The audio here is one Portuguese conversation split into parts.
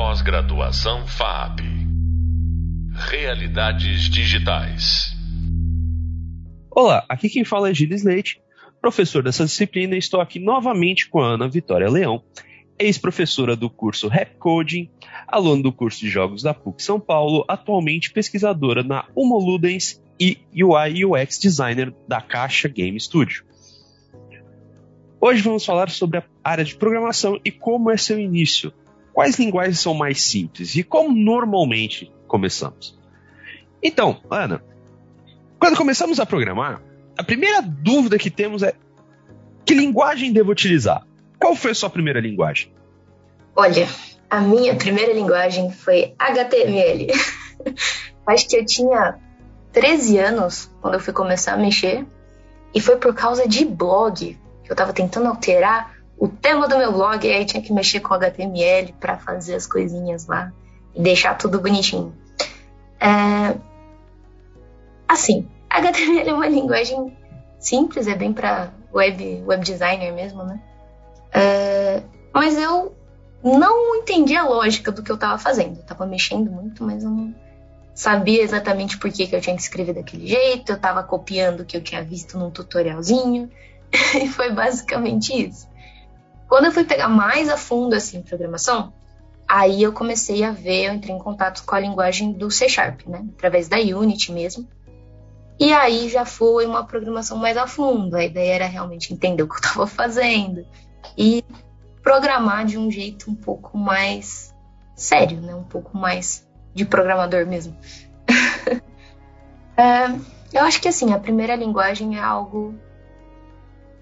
Pós-graduação FAP. Realidades digitais. Olá, aqui quem fala é Gilles Leite, professor dessa disciplina, e estou aqui novamente com a Ana Vitória Leão, ex-professora do curso Rap Coding, aluna do curso de jogos da PUC São Paulo, atualmente pesquisadora na Homoludens e UI UX designer da Caixa Game Studio. Hoje vamos falar sobre a área de programação e como é seu início. Quais linguagens são mais simples e como normalmente começamos? Então, Ana, quando começamos a programar, a primeira dúvida que temos é que linguagem devo utilizar? Qual foi a sua primeira linguagem? Olha, a minha primeira linguagem foi HTML. Acho que eu tinha 13 anos quando eu fui começar a mexer. E foi por causa de blog que eu estava tentando alterar o tema do meu blog. E aí tinha que mexer com HTML para fazer as coisinhas lá e deixar tudo bonitinho. É... Assim, HTML é uma linguagem simples, é bem para web, web designer mesmo, né? É... Mas eu não entendi a lógica do que eu estava fazendo. Eu tava mexendo muito, mas eu não sabia exatamente por que, que eu tinha que escrever daquele jeito. Eu estava copiando o que eu tinha visto num tutorialzinho. e foi basicamente isso. Quando eu fui pegar mais a fundo assim programação, aí eu comecei a ver, eu entrei em contato com a linguagem do C Sharp, né? Através da Unity mesmo. E aí já foi uma programação mais a fundo. A ideia era realmente entender o que eu estava fazendo e programar de um jeito um pouco mais sério, né? Um pouco mais de programador mesmo. é, eu acho que assim, a primeira linguagem é algo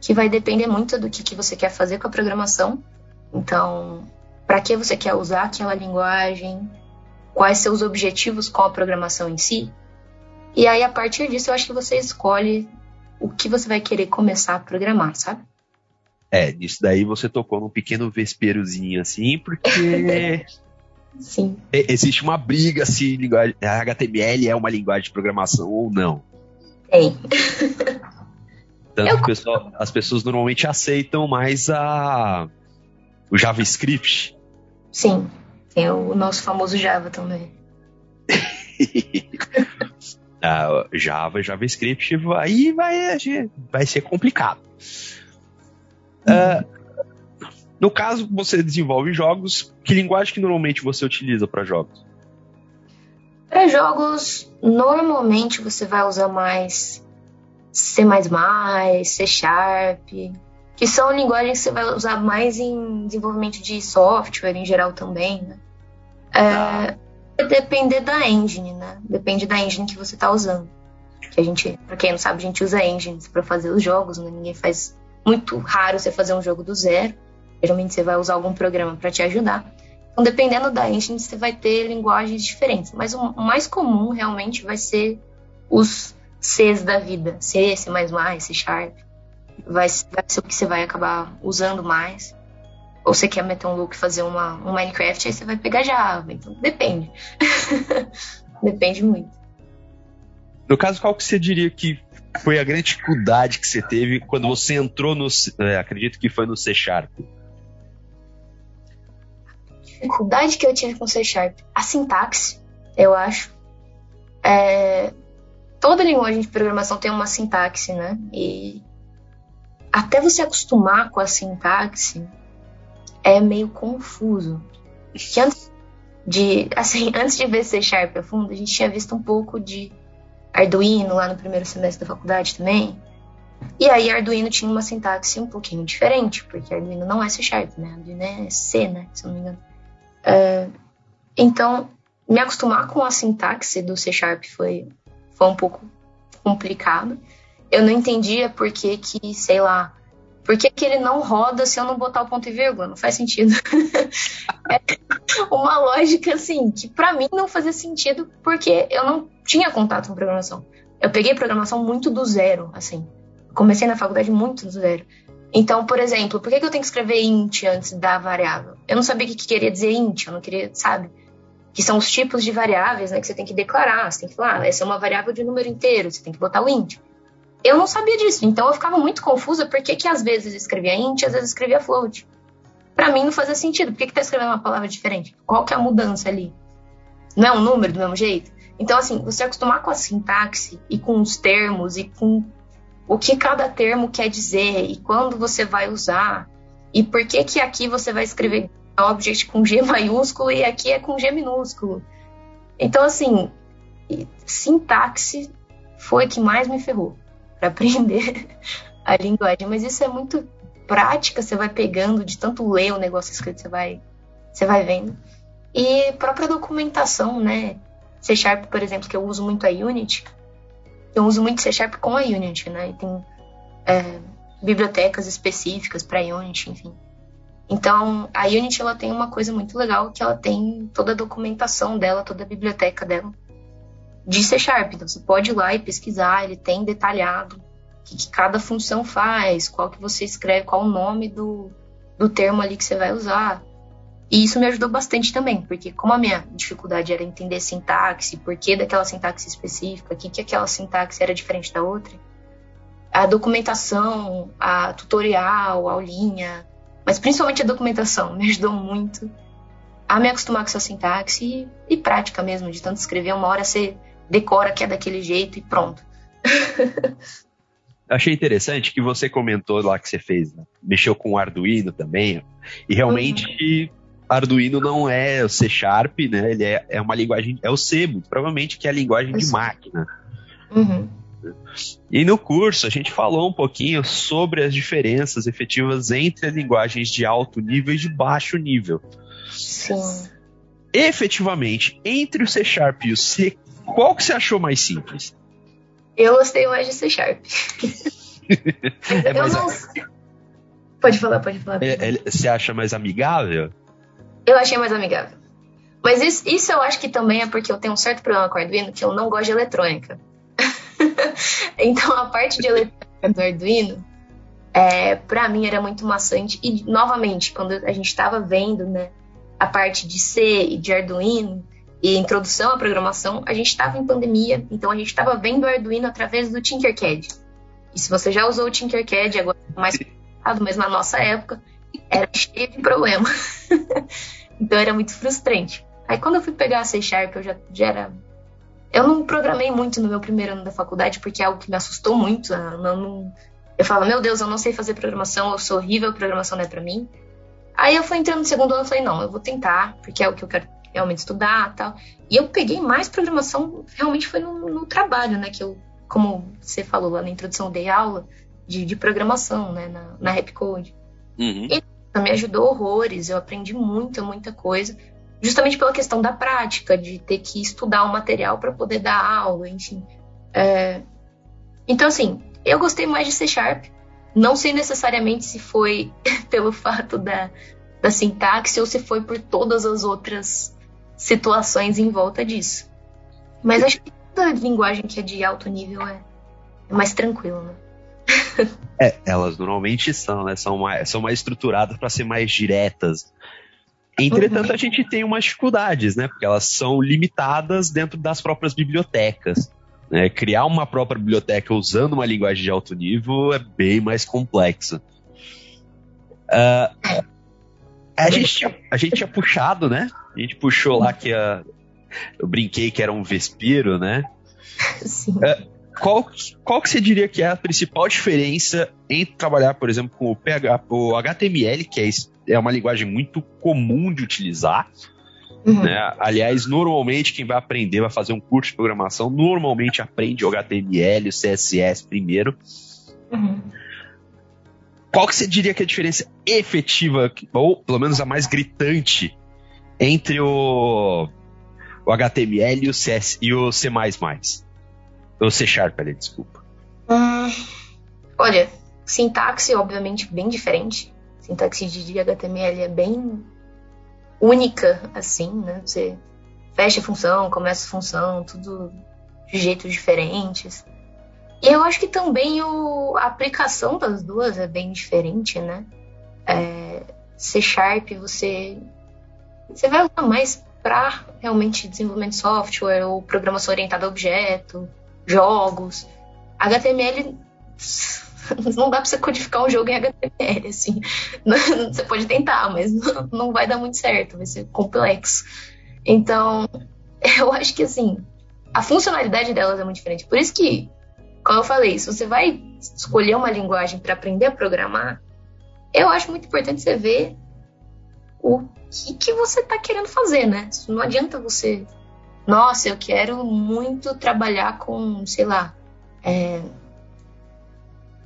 que vai depender muito do que, que você quer fazer com a programação. Então, para que você quer usar aquela linguagem, quais seus objetivos com a programação em si. E aí, a partir disso, eu acho que você escolhe o que você vai querer começar a programar, sabe? É, nisso daí você tocou num pequeno vesperozinho assim, porque. Sim. Existe uma briga se linguagem, a HTML é uma linguagem de programação ou não. Tem. Tanto Eu... que pessoal, as pessoas normalmente aceitam mais a o JavaScript. Sim, tem o nosso famoso Java também. uh, Java, JavaScript, aí vai, vai ser complicado. Uh, no caso, você desenvolve jogos, que linguagem que normalmente você utiliza para jogos? Para jogos, normalmente você vai usar mais C++, C Sharp, que são linguagens que você vai usar mais em desenvolvimento de software em geral também, né? É, tá. depender da engine, né? Depende da engine que você está usando. Que a gente, para quem não sabe, a gente usa engines para fazer os jogos, né? Ninguém faz muito raro você fazer um jogo do zero. Geralmente você vai usar algum programa para te ajudar. Então, dependendo da engine, você vai ter linguagens diferentes. Mas o mais comum realmente vai ser os Cs da vida. C, C++, C Sharp. Vai, vai ser o que você vai acabar usando mais. Ou você quer meter um look e fazer uma, um Minecraft, aí você vai pegar Java. Então, depende. depende muito. No caso, qual que você diria que foi a grande dificuldade que você teve quando você entrou no. É, acredito que foi no C Sharp. Dificuldade que eu tive com C Sharp. A sintaxe, eu acho. É, toda linguagem de programação tem uma sintaxe, né? E até você acostumar com a sintaxe é meio confuso. Que antes de, assim, antes de ver C Sharp a fundo, a gente tinha visto um pouco de Arduino lá no primeiro semestre da faculdade também. E aí Arduino tinha uma sintaxe um pouquinho diferente, porque Arduino não é C Sharp, né? Arduino é C, né? Se eu não me engano. Uh, então, me acostumar com a sintaxe do C Sharp foi, foi um pouco complicado. Eu não entendia por que que, sei lá, por que, que ele não roda se eu não botar o ponto e vírgula? Não faz sentido. é uma lógica, assim, que para mim não fazia sentido porque eu não tinha contato com programação. Eu peguei programação muito do zero, assim. Comecei na faculdade muito do zero. Então, por exemplo, por que, que eu tenho que escrever int antes da variável? Eu não sabia o que, que queria dizer int, eu não queria, sabe? Que são os tipos de variáveis né, que você tem que declarar. Você tem que falar, ah, essa é uma variável de número inteiro, você tem que botar o int. Eu não sabia disso, então eu ficava muito confusa porque que às vezes escrevia int, às vezes escrevia float. Para mim não fazia sentido. Por que, que tá escrevendo uma palavra diferente? Qual que é a mudança ali? Não é um número do mesmo jeito? Então, assim, você acostumar com a sintaxe e com os termos e com o que cada termo quer dizer e quando você vai usar e por que que aqui você vai escrever object com G maiúsculo e aqui é com G minúsculo. Então, assim, sintaxe foi que mais me ferrou para aprender a linguagem. Mas isso é muito prática, você vai pegando de tanto ler o negócio escrito, você vai, você vai vendo. E própria documentação, né? C Sharp, por exemplo, que eu uso muito a Unity, eu uso muito C Sharp com a Unity, né? E tem é, bibliotecas específicas para Unity, enfim. Então, a Unity ela tem uma coisa muito legal que ela tem toda a documentação dela, toda a biblioteca dela de C Sharp. Então, você pode ir lá e pesquisar, ele tem detalhado o que, que cada função faz, qual que você escreve, qual o nome do, do termo ali que você vai usar. E isso me ajudou bastante também, porque como a minha dificuldade era entender sintaxe, por que daquela sintaxe específica, o que, que aquela sintaxe era diferente da outra, a documentação, a tutorial, a aulinha, mas principalmente a documentação me ajudou muito a me acostumar com essa sintaxe e, e prática mesmo, de tanto escrever, uma hora você decora que é daquele jeito e pronto. Achei interessante que você comentou lá que você fez, né? mexeu com o Arduino também, e realmente uhum. Arduino não é o C Sharp, né? Ele é, é uma linguagem, é o C, provavelmente, que é a linguagem de máquina. Uhum. E no curso a gente falou um pouquinho sobre as diferenças efetivas entre as linguagens de alto nível e de baixo nível. Sim. Efetivamente, entre o C Sharp e o C, qual que você achou mais simples? Eu gostei mais de C Sharp. é mais... não... Pode falar, pode falar. Pode falar. É, é, você acha mais amigável? Eu achei mais amigável. Mas isso, isso eu acho que também é porque eu tenho um certo problema com o Arduino, que eu não gosto de eletrônica. então a parte de eletrônica do Arduino, é, para mim era muito maçante. E novamente, quando a gente estava vendo né, a parte de C e de Arduino e introdução à programação, a gente estava em pandemia, então a gente estava vendo o Arduino através do Tinkercad. E se você já usou o Tinkercad, agora é mais complicado, mas na nossa época era cheio de problema. então era muito frustrante. Aí quando eu fui pegar a C Sharp, eu já, já era. Eu não programei muito no meu primeiro ano da faculdade, porque é algo que me assustou muito. Eu, né? não... eu falava, meu Deus, eu não sei fazer programação, eu sou horrível, programação não é pra mim. Aí eu fui entrando no segundo ano e falei, não, eu vou tentar, porque é o que eu quero realmente estudar tal. E eu peguei mais programação, realmente foi no, no trabalho, né? Que eu, como você falou lá na introdução, dei aula de, de programação, né? Na, na Rapcode. Uhum. E me ajudou horrores, eu aprendi muita, muita coisa, justamente pela questão da prática, de ter que estudar o material para poder dar aula, enfim. É... Então, assim, eu gostei mais de C Sharp, não sei necessariamente se foi pelo fato da, da sintaxe ou se foi por todas as outras situações em volta disso. Mas acho que toda linguagem que é de alto nível é, é mais tranquila, né? é, elas normalmente são, né? São mais, são mais estruturadas para ser mais diretas. Entretanto, a gente tem umas dificuldades, né? Porque elas são limitadas dentro das próprias bibliotecas. Né? Criar uma própria biblioteca usando uma linguagem de alto nível é bem mais complexo. Uh, a, gente tinha, a gente tinha puxado, né? A gente puxou lá que a, eu brinquei que era um Vespiro, né? Sim. Uh, qual, qual que você diria que é a principal diferença entre trabalhar, por exemplo, com o, PH, o HTML, que é, é uma linguagem muito comum de utilizar, Uhum. Né? Aliás, normalmente quem vai aprender, vai fazer um curso de programação, normalmente aprende o HTML, o CSS primeiro. Uhum. Qual que você diria que é a diferença efetiva, ou pelo menos a mais gritante, entre o, o HTML e o, CS, e o C++? Ou C Sharp, ali, desculpa. Hum, olha, sintaxe, obviamente, bem diferente. Sintaxe de HTML é bem única, assim, né? Você fecha a função, começa a função, tudo de jeitos diferentes. E eu acho que também o, a aplicação das duas é bem diferente, né? É, C Sharp você, você vai usar mais para realmente desenvolvimento de software ou programação orientada a objeto, jogos. HTML Não dá pra você codificar um jogo em HTML, assim. Você pode tentar, mas não vai dar muito certo, vai ser complexo. Então, eu acho que assim, a funcionalidade delas é muito diferente. Por isso que, como eu falei, se você vai escolher uma linguagem para aprender a programar, eu acho muito importante você ver o que, que você está querendo fazer, né? Não adianta você, nossa, eu quero muito trabalhar com, sei lá, é,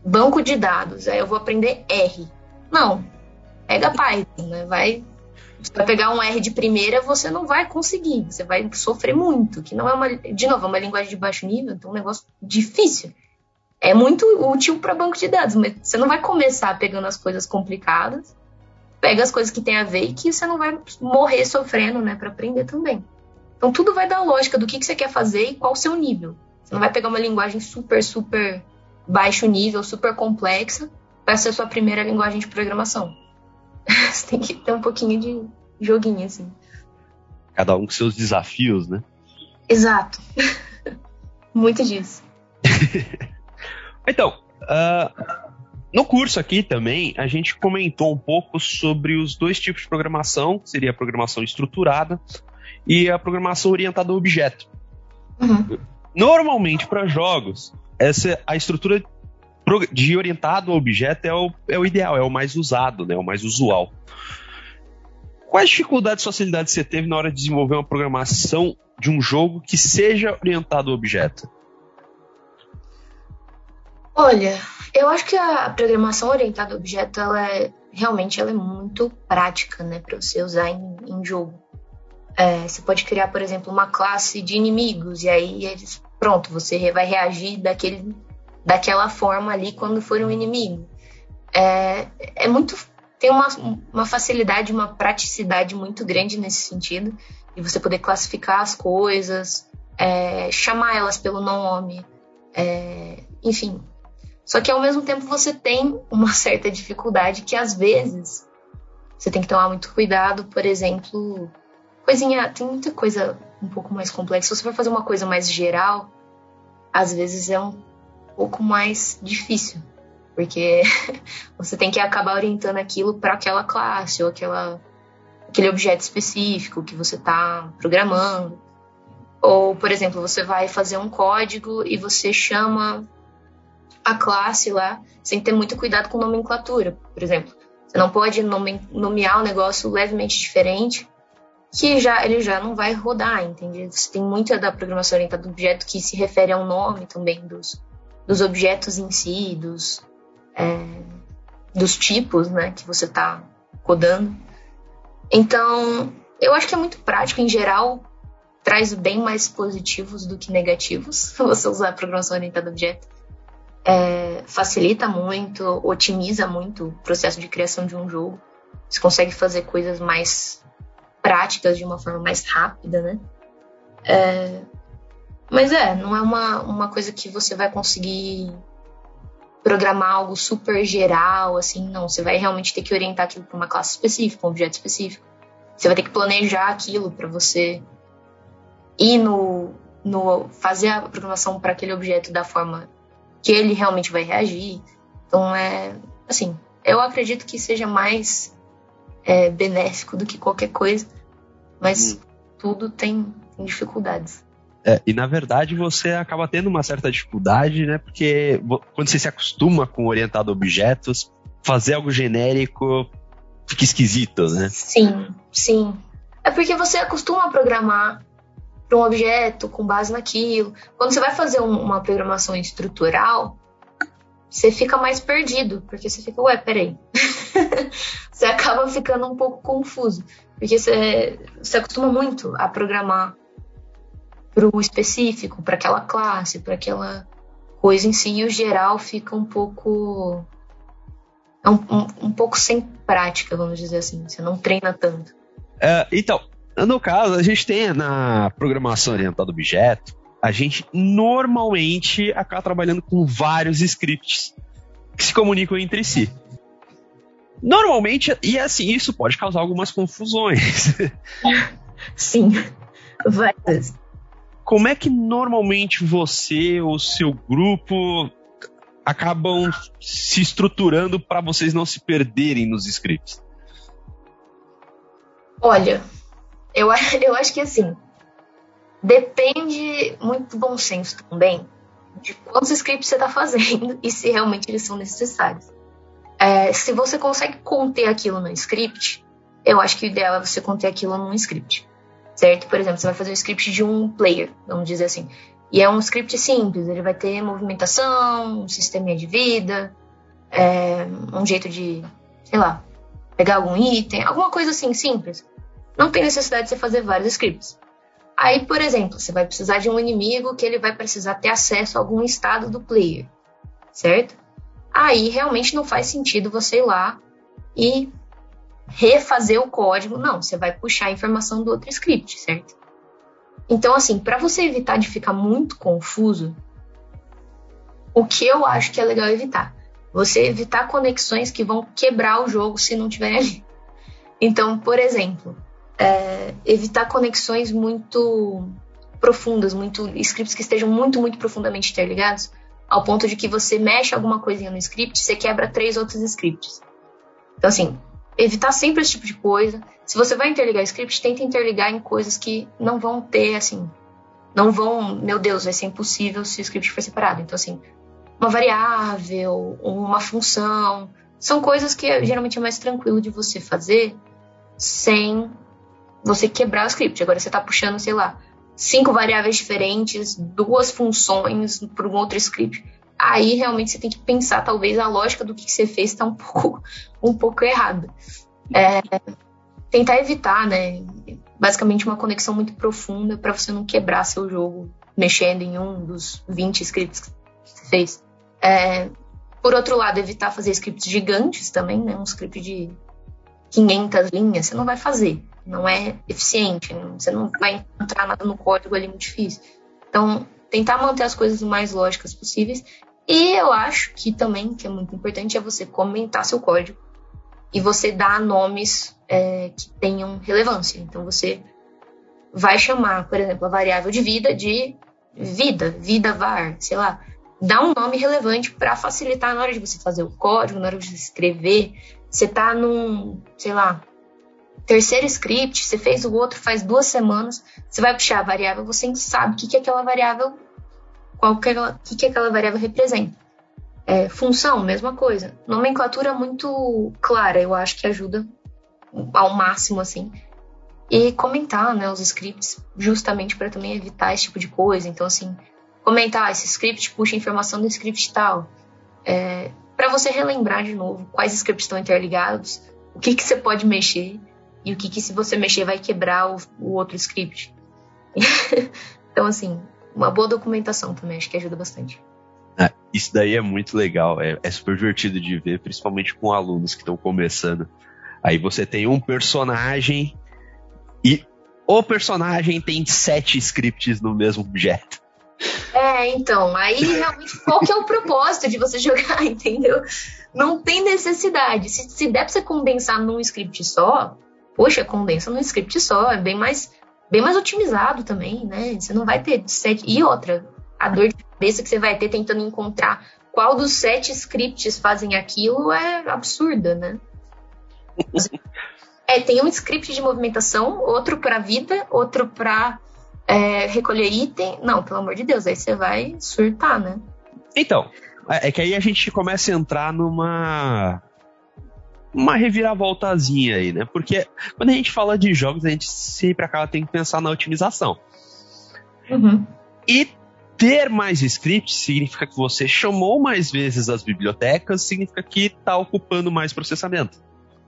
banco de dados, aí eu vou aprender R. Não, pega Python, né? Vai, você vai pegar um R de primeira, você não vai conseguir, você vai sofrer muito, que não é uma, de novo, é uma linguagem de baixo nível, então é um negócio difícil. É muito útil para banco de dados, mas você não vai começar pegando as coisas complicadas, pega as coisas que tem a ver e que você não vai morrer sofrendo, né, para aprender também. Então tudo vai dar lógica do que, que você quer fazer e qual o seu nível. Você não vai pegar uma linguagem super, super baixo nível, super complexa, para ser a sua primeira linguagem de programação. Você tem que ter um pouquinho de joguinho, assim. Cada um com seus desafios, né? Exato. Muito disso. então, uh, no curso aqui também, a gente comentou um pouco sobre os dois tipos de programação, que seria a programação estruturada e a programação orientada a objeto. Uhum. Normalmente, para jogos, essa a estrutura de orientado ao objeto é o, é o ideal, é o mais usado, né, é o mais usual. Quais dificuldades e facilidades você teve na hora de desenvolver uma programação de um jogo que seja orientado ao objeto? Olha, eu acho que a programação orientada ao objeto, ela é, realmente ela é muito prática, né, para você usar em, em jogo. É, você pode criar, por exemplo, uma classe de inimigos e aí eles pronto, você vai reagir daquele, daquela forma ali quando for um inimigo. É, é muito. Tem uma, uma facilidade, uma praticidade muito grande nesse sentido, de você poder classificar as coisas, é, chamar elas pelo nome, é, enfim. Só que ao mesmo tempo você tem uma certa dificuldade que às vezes você tem que tomar muito cuidado, por exemplo, tem muita coisa um pouco mais complexa. Se você for fazer uma coisa mais geral, às vezes é um pouco mais difícil, porque você tem que acabar orientando aquilo para aquela classe ou aquela, aquele objeto específico que você está programando. Ou, por exemplo, você vai fazer um código e você chama a classe lá sem ter muito cuidado com nomenclatura, por exemplo. Você não pode nome, nomear um negócio levemente diferente que já ele já não vai rodar, entende? Você tem muita da programação orientada a objeto que se refere ao nome também dos, dos objetos em si, dos, é, dos tipos né, que você está codando. Então, eu acho que é muito prático, em geral, traz bem mais positivos do que negativos você usar a programação orientada a objeto. É, facilita muito, otimiza muito o processo de criação de um jogo. Você consegue fazer coisas mais práticas de uma forma mais rápida, né? É, mas é, não é uma, uma coisa que você vai conseguir programar algo super geral, assim, não. Você vai realmente ter que orientar aquilo para uma classe específica, um objeto específico. Você vai ter que planejar aquilo para você ir no, no fazer a programação para aquele objeto da forma que ele realmente vai reagir. Então é assim, eu acredito que seja mais é, benéfico do que qualquer coisa, mas hum. tudo tem, tem dificuldades. É, e na verdade você acaba tendo uma certa dificuldade, né? Porque quando você se acostuma com orientado a objetos, fazer algo genérico fica esquisito, né? Sim, sim. É porque você acostuma a programar para um objeto com base naquilo. Quando você vai fazer um, uma programação estrutural, você fica mais perdido, porque você fica, ué, peraí. você acaba ficando um pouco confuso, porque você, você acostuma muito a programar para o específico, para aquela classe, para aquela coisa em si, e o geral fica um pouco. É um, um, um, pouco sem prática, vamos dizer assim. Você não treina tanto. É, então, no caso, a gente tem na programação orientada a objeto, a gente normalmente acaba trabalhando com vários scripts que se comunicam entre si. Normalmente, e assim, isso pode causar algumas confusões. Sim, várias. Como é que normalmente você ou seu grupo acabam se estruturando para vocês não se perderem nos scripts? Olha, eu, eu acho que assim, depende muito do bom senso também de quantos scripts você está fazendo e se realmente eles são necessários. É, se você consegue conter aquilo no script, eu acho que o ideal é você conter aquilo num script, certo? Por exemplo, você vai fazer um script de um player, vamos dizer assim. E é um script simples, ele vai ter movimentação, um sistema de vida, é, um jeito de, sei lá, pegar algum item, alguma coisa assim simples. Não tem necessidade de você fazer vários scripts. Aí, por exemplo, você vai precisar de um inimigo que ele vai precisar ter acesso a algum estado do player, certo? Aí realmente não faz sentido você ir lá e refazer o código. Não, você vai puxar a informação do outro script, certo? Então, assim, para você evitar de ficar muito confuso, o que eu acho que é legal evitar? Você evitar conexões que vão quebrar o jogo se não tiverem ali. Então, por exemplo, é, evitar conexões muito profundas, muito scripts que estejam muito, muito profundamente interligados, ao ponto de que você mexe alguma coisinha no script, você quebra três outros scripts. Então, assim, evitar sempre esse tipo de coisa. Se você vai interligar script, tenta interligar em coisas que não vão ter, assim, não vão, meu Deus, vai ser impossível se o script for separado. Então, assim, uma variável, uma função, são coisas que geralmente é mais tranquilo de você fazer sem você quebrar o script. Agora você está puxando, sei lá, cinco variáveis diferentes, duas funções para um outro script aí realmente você tem que pensar, talvez a lógica do que você fez está um pouco, um pouco errada. É, tentar evitar, né? Basicamente uma conexão muito profunda para você não quebrar seu jogo mexendo em um dos 20 scripts que você fez. É, por outro lado, evitar fazer scripts gigantes também, né? Um script de 500 linhas, você não vai fazer. Não é eficiente, você não vai encontrar nada no código ali muito difícil. Então, tentar manter as coisas o mais lógicas possíveis e eu acho que também, que é muito importante, é você comentar seu código e você dar nomes é, que tenham relevância. Então você vai chamar, por exemplo, a variável de vida de vida, vida var, sei lá. Dá um nome relevante para facilitar na hora de você fazer o código, na hora de você escrever. Você tá num, sei lá, terceiro script, você fez o outro faz duas semanas, você vai puxar a variável, você sabe o que, que aquela variável qual que, ela, que, que aquela variável representa. É, função, mesma coisa. Nomenclatura muito clara, eu acho que ajuda ao máximo, assim. E comentar, né, os scripts, justamente para também evitar esse tipo de coisa. Então, assim, comentar, esse script puxa informação do script tal. É, para você relembrar de novo quais scripts estão interligados, o que, que você pode mexer e o que, que se você mexer vai quebrar o, o outro script. então, assim, uma boa documentação também, acho que ajuda bastante. É, isso daí é muito legal, é, é super divertido de ver, principalmente com alunos que estão começando. Aí você tem um personagem e o personagem tem sete scripts no mesmo objeto. É, então, aí realmente qual que é o propósito de você jogar, entendeu? Não tem necessidade. Se, se der pra você condensar num script só, poxa, condensa num script só, é bem mais bem mais otimizado também, né? Você não vai ter sete. E outra, a dor de cabeça que você vai ter tentando encontrar qual dos sete scripts fazem aquilo é absurda, né? é, tem um script de movimentação, outro para vida, outro para é, recolher item. Não, pelo amor de Deus, aí você vai surtar, né? Então, é, é que aí a gente começa a entrar numa uma reviravoltazinha aí, né? Porque quando a gente fala de jogos, a gente sempre acaba tendo que pensar na otimização. Uhum. E ter mais scripts significa que você chamou mais vezes as bibliotecas, significa que está ocupando mais processamento.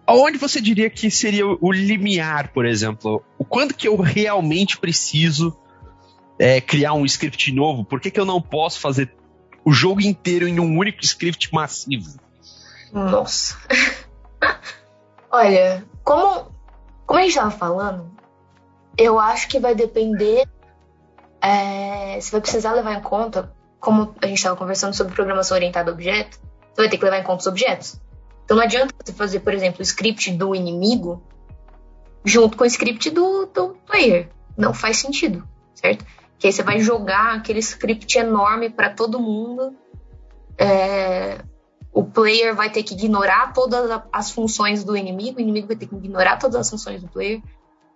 Aonde você diria que seria o limiar, por exemplo? O quanto que eu realmente preciso é, criar um script novo? Por que, que eu não posso fazer o jogo inteiro em um único script massivo? Nossa. Olha, como, como a gente estava falando, eu acho que vai depender. É, você vai precisar levar em conta, como a gente estava conversando sobre programação orientada a objeto, você vai ter que levar em conta os objetos. Então não adianta você fazer, por exemplo, o script do inimigo junto com o script do, do player. Não faz sentido, certo? Que aí você vai jogar aquele script enorme para todo mundo é, o player vai ter que ignorar todas as funções do inimigo, o inimigo vai ter que ignorar todas as funções do player.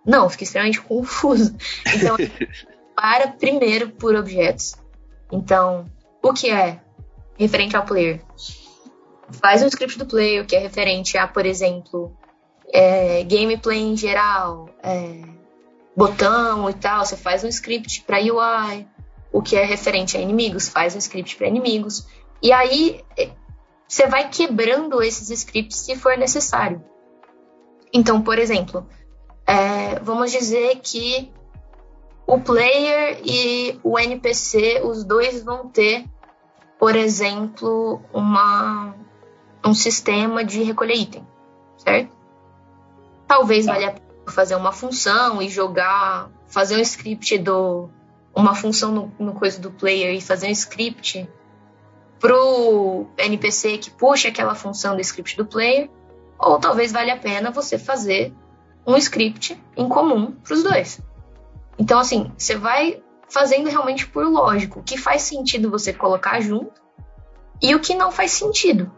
Não, fica extremamente confuso. Então, para primeiro por objetos. Então, o que é referente ao player? Faz um script do player, que é referente a, por exemplo, é, gameplay em geral, é, botão e tal. Você faz um script para UI. O que é referente a inimigos, faz um script para inimigos. E aí você vai quebrando esses scripts se for necessário. Então, por exemplo, é, vamos dizer que o player e o NPC, os dois vão ter, por exemplo, uma, um sistema de recolher item, certo? Talvez valha a pena fazer uma função e jogar, fazer um script do uma função no, no coisa do player e fazer um script pro NPC que puxa aquela função do script do player, ou talvez valha a pena você fazer um script em comum para os dois. Então, assim, você vai fazendo realmente por lógico o que faz sentido você colocar junto e o que não faz sentido.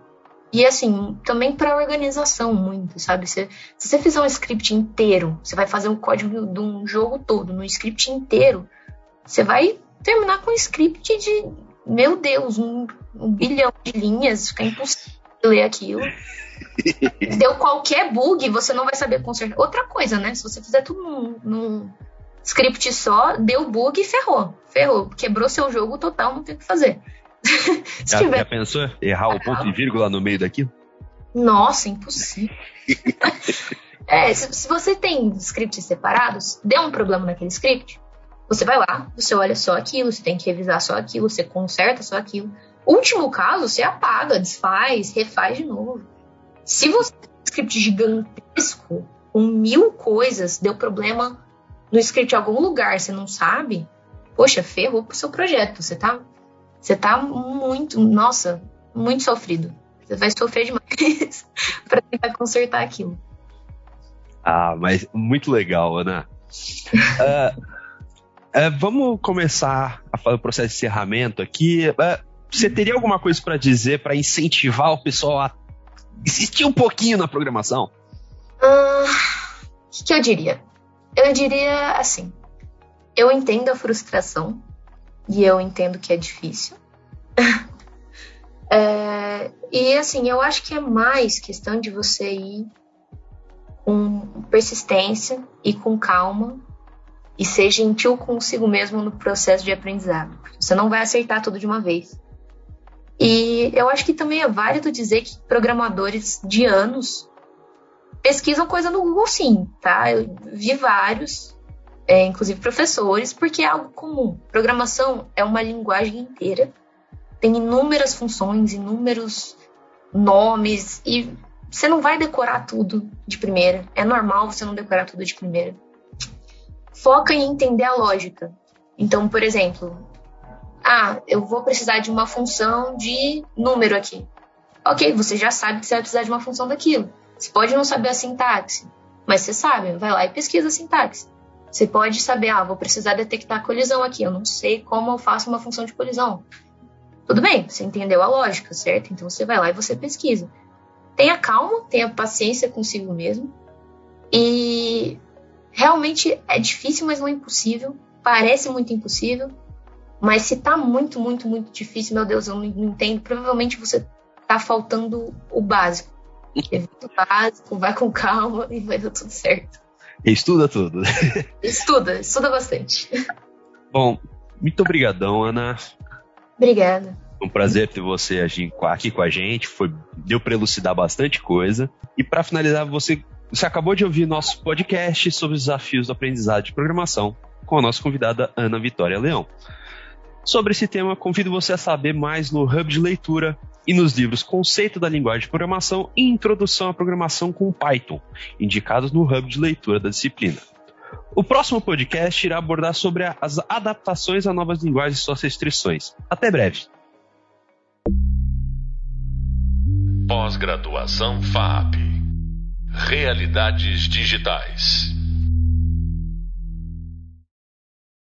E assim, também para organização muito, sabe? se você fizer um script inteiro, você vai fazer um código de um jogo todo, no script inteiro, você vai terminar com um script de, meu Deus, um um bilhão de linhas, fica impossível ler aquilo. Deu qualquer bug, você não vai saber consertar. Outra coisa, né? Se você fizer tudo num, num script só, deu bug e ferrou. Ferrou. Quebrou seu jogo total, não tem o que fazer. se já, tiver... já pensou errar o ponto e vírgula no meio daquilo? Nossa, impossível. é, se, se, você tem scripts separados, deu um problema naquele script, você vai lá, você olha só aquilo, você tem que revisar só aquilo, você conserta só aquilo. Último caso, você apaga, desfaz, refaz de novo. Se você tem um script gigantesco, com mil coisas, deu problema no script em algum lugar, você não sabe, poxa, ferrou pro seu projeto. Você tá, você tá muito, nossa, muito sofrido. Você vai sofrer demais para tentar consertar aquilo. Ah, mas muito legal, Ana. uh, uh, vamos começar a falar o processo de encerramento aqui. Uh, você teria alguma coisa para dizer para incentivar o pessoal a insistir um pouquinho na programação? O uh, que, que eu diria? Eu diria assim: eu entendo a frustração e eu entendo que é difícil. é, e assim, eu acho que é mais questão de você ir com persistência e com calma e ser gentil consigo mesmo no processo de aprendizado. Você não vai acertar tudo de uma vez. E eu acho que também é válido dizer que programadores de anos pesquisam coisa no Google sim, tá? Eu vi vários, é, inclusive professores, porque é algo comum. Programação é uma linguagem inteira, tem inúmeras funções, inúmeros nomes, e você não vai decorar tudo de primeira. É normal você não decorar tudo de primeira. Foca em entender a lógica. Então, por exemplo, ah, eu vou precisar de uma função de número aqui. Ok, você já sabe que você vai precisar de uma função daquilo. Você pode não saber a sintaxe, mas você sabe, vai lá e pesquisa a sintaxe. Você pode saber, ah, vou precisar detectar colisão aqui, eu não sei como eu faço uma função de colisão. Tudo bem, você entendeu a lógica, certo? Então você vai lá e você pesquisa. Tenha calma, tenha paciência consigo mesmo. E realmente é difícil, mas não é impossível. Parece muito impossível, mas se tá muito, muito, muito difícil, meu Deus, eu não entendo, provavelmente você tá faltando o básico. Evita o básico, vai com calma e vai dar tudo certo. Estuda tudo. Estuda, estuda bastante. Bom, muito obrigadão, Ana. Obrigada. Foi um prazer ter você aqui com a gente. Foi, deu para elucidar bastante coisa. E para finalizar, você, você acabou de ouvir nosso podcast sobre os desafios do aprendizado de programação com a nossa convidada Ana Vitória Leão. Sobre esse tema, convido você a saber mais no Hub de Leitura e nos livros Conceito da Linguagem de Programação e Introdução à Programação com Python, indicados no Hub de Leitura da disciplina. O próximo podcast irá abordar sobre as adaptações a novas linguagens e suas restrições. Até breve. Pós-graduação FAP Realidades Digitais